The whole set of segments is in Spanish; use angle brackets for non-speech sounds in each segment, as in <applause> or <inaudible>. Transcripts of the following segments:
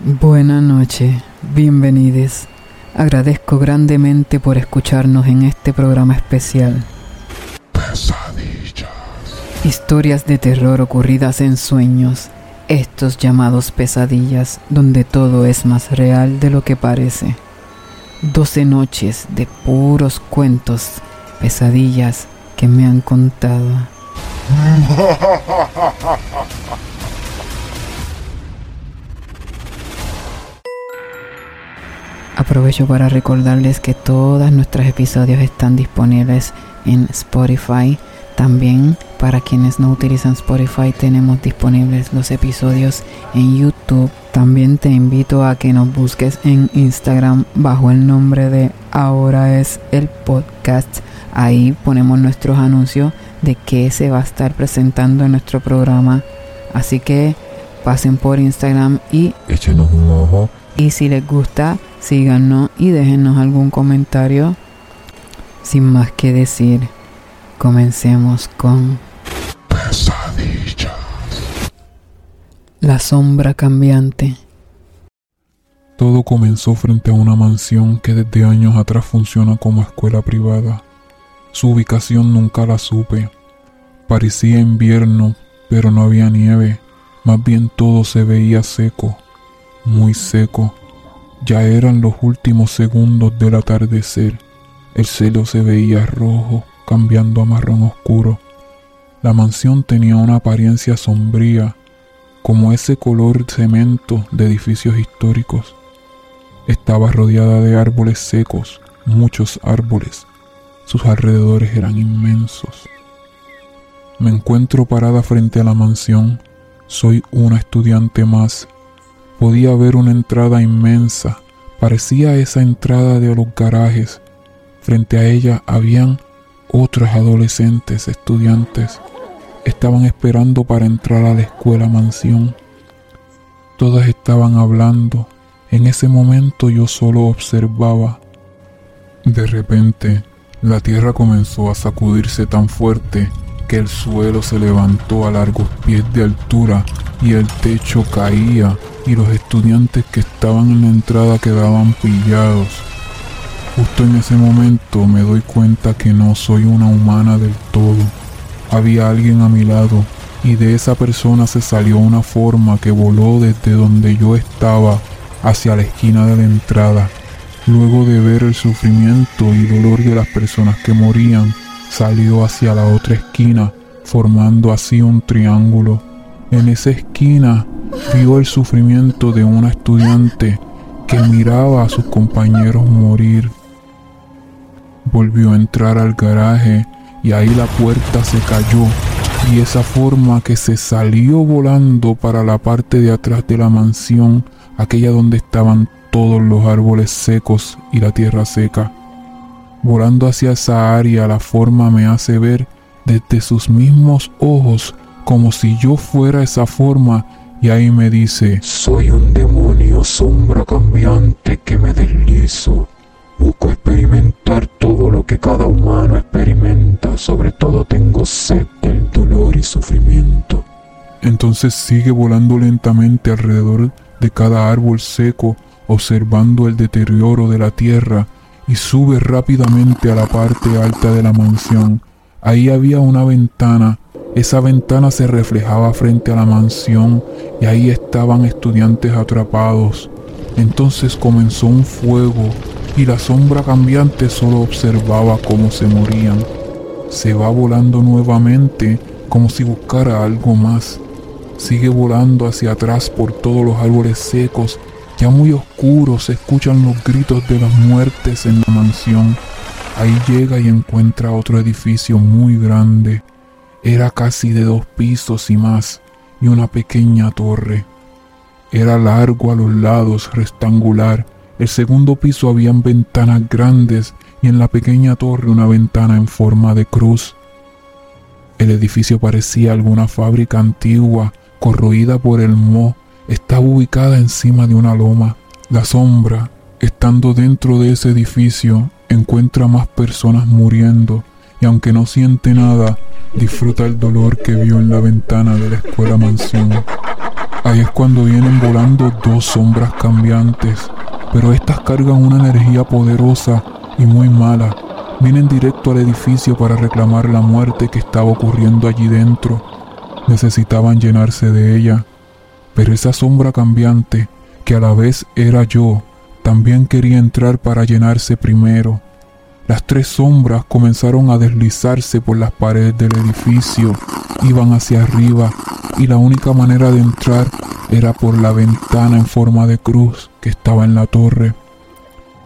Buenas noches, bienvenidos. Agradezco grandemente por escucharnos en este programa especial. Pesadillas. Historias de terror ocurridas en sueños, estos llamados pesadillas, donde todo es más real de lo que parece. Doce noches de puros cuentos, pesadillas que me han contado. <laughs> Aprovecho para recordarles que todos nuestros episodios están disponibles en Spotify. También para quienes no utilizan Spotify tenemos disponibles los episodios en YouTube. También te invito a que nos busques en Instagram bajo el nombre de Ahora es el podcast. Ahí ponemos nuestros anuncios de qué se va a estar presentando en nuestro programa. Así que pasen por Instagram y Échenos un ojo. Y si les gusta, síganos y déjenos algún comentario. Sin más que decir, comencemos con Pesadillas. La sombra cambiante. Todo comenzó frente a una mansión que desde años atrás funciona como escuela privada. Su ubicación nunca la supe. Parecía invierno, pero no había nieve. Más bien todo se veía seco, muy seco. Ya eran los últimos segundos del atardecer. El cielo se veía rojo, cambiando a marrón oscuro. La mansión tenía una apariencia sombría, como ese color cemento de edificios históricos. Estaba rodeada de árboles secos, muchos árboles. Sus alrededores eran inmensos. Me encuentro parada frente a la mansión. Soy una estudiante más. Podía ver una entrada inmensa. Parecía esa entrada de los garajes. Frente a ella habían otros adolescentes estudiantes. Estaban esperando para entrar a la escuela mansión. Todas estaban hablando. En ese momento yo solo observaba. De repente, la tierra comenzó a sacudirse tan fuerte que el suelo se levantó a largos pies de altura y el techo caía y los estudiantes que estaban en la entrada quedaban pillados. Justo en ese momento me doy cuenta que no soy una humana del todo. Había alguien a mi lado y de esa persona se salió una forma que voló desde donde yo estaba hacia la esquina de la entrada. Luego de ver el sufrimiento y dolor de las personas que morían, salió hacia la otra esquina, formando así un triángulo. En esa esquina vio el sufrimiento de una estudiante que miraba a sus compañeros morir. Volvió a entrar al garaje y ahí la puerta se cayó y esa forma que se salió volando para la parte de atrás de la mansión, aquella donde estaban todos los árboles secos y la tierra seca. Volando hacia esa área, la forma me hace ver desde sus mismos ojos como si yo fuera esa forma y ahí me dice, Soy un demonio sombra cambiante que me deslizo. Busco experimentar todo lo que cada humano experimenta. Sobre todo tengo sed del dolor y sufrimiento. Entonces sigue volando lentamente alrededor de cada árbol seco, observando el deterioro de la tierra, y sube rápidamente a la parte alta de la mansión. Ahí había una ventana. Esa ventana se reflejaba frente a la mansión y ahí estaban estudiantes atrapados. Entonces comenzó un fuego y la sombra cambiante solo observaba cómo se morían. Se va volando nuevamente como si buscara algo más. Sigue volando hacia atrás por todos los árboles secos. Ya muy oscuros se escuchan los gritos de las muertes en la mansión. Ahí llega y encuentra otro edificio muy grande. Era casi de dos pisos y más, y una pequeña torre. Era largo a los lados, rectangular. El segundo piso habían ventanas grandes y en la pequeña torre una ventana en forma de cruz. El edificio parecía alguna fábrica antigua, corroída por el moho. Estaba ubicada encima de una loma. La sombra, estando dentro de ese edificio, encuentra más personas muriendo y aunque no siente nada, disfruta el dolor que vio en la ventana de la escuela mansión. Ahí es cuando vienen volando dos sombras cambiantes, pero estas cargan una energía poderosa y muy mala. Vienen directo al edificio para reclamar la muerte que estaba ocurriendo allí dentro. Necesitaban llenarse de ella, pero esa sombra cambiante, que a la vez era yo, también quería entrar para llenarse primero. Las tres sombras comenzaron a deslizarse por las paredes del edificio, iban hacia arriba y la única manera de entrar era por la ventana en forma de cruz que estaba en la torre.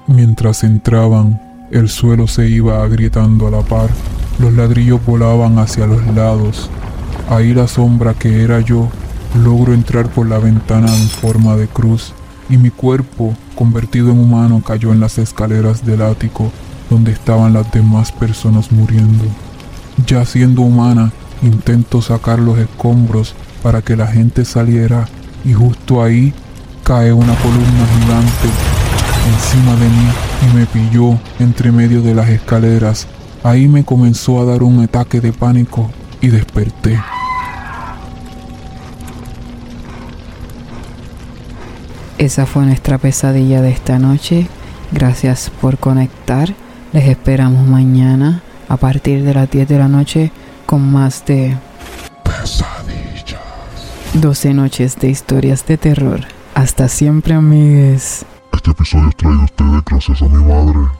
Mientras entraban, el suelo se iba agrietando a la par, los ladrillos volaban hacia los lados. Ahí la sombra que era yo logro entrar por la ventana en forma de cruz y mi cuerpo, convertido en humano, cayó en las escaleras del ático donde estaban las demás personas muriendo. Ya siendo humana, intento sacar los escombros para que la gente saliera y justo ahí cae una columna gigante encima de mí y me pilló entre medio de las escaleras. Ahí me comenzó a dar un ataque de pánico y desperté. Esa fue nuestra pesadilla de esta noche. Gracias por conectar. Les esperamos mañana a partir de las 10 de la noche con más de Pesadillas. 12 noches de historias de terror. Hasta siempre, amigues. Este episodio es traído a ustedes gracias a mi madre.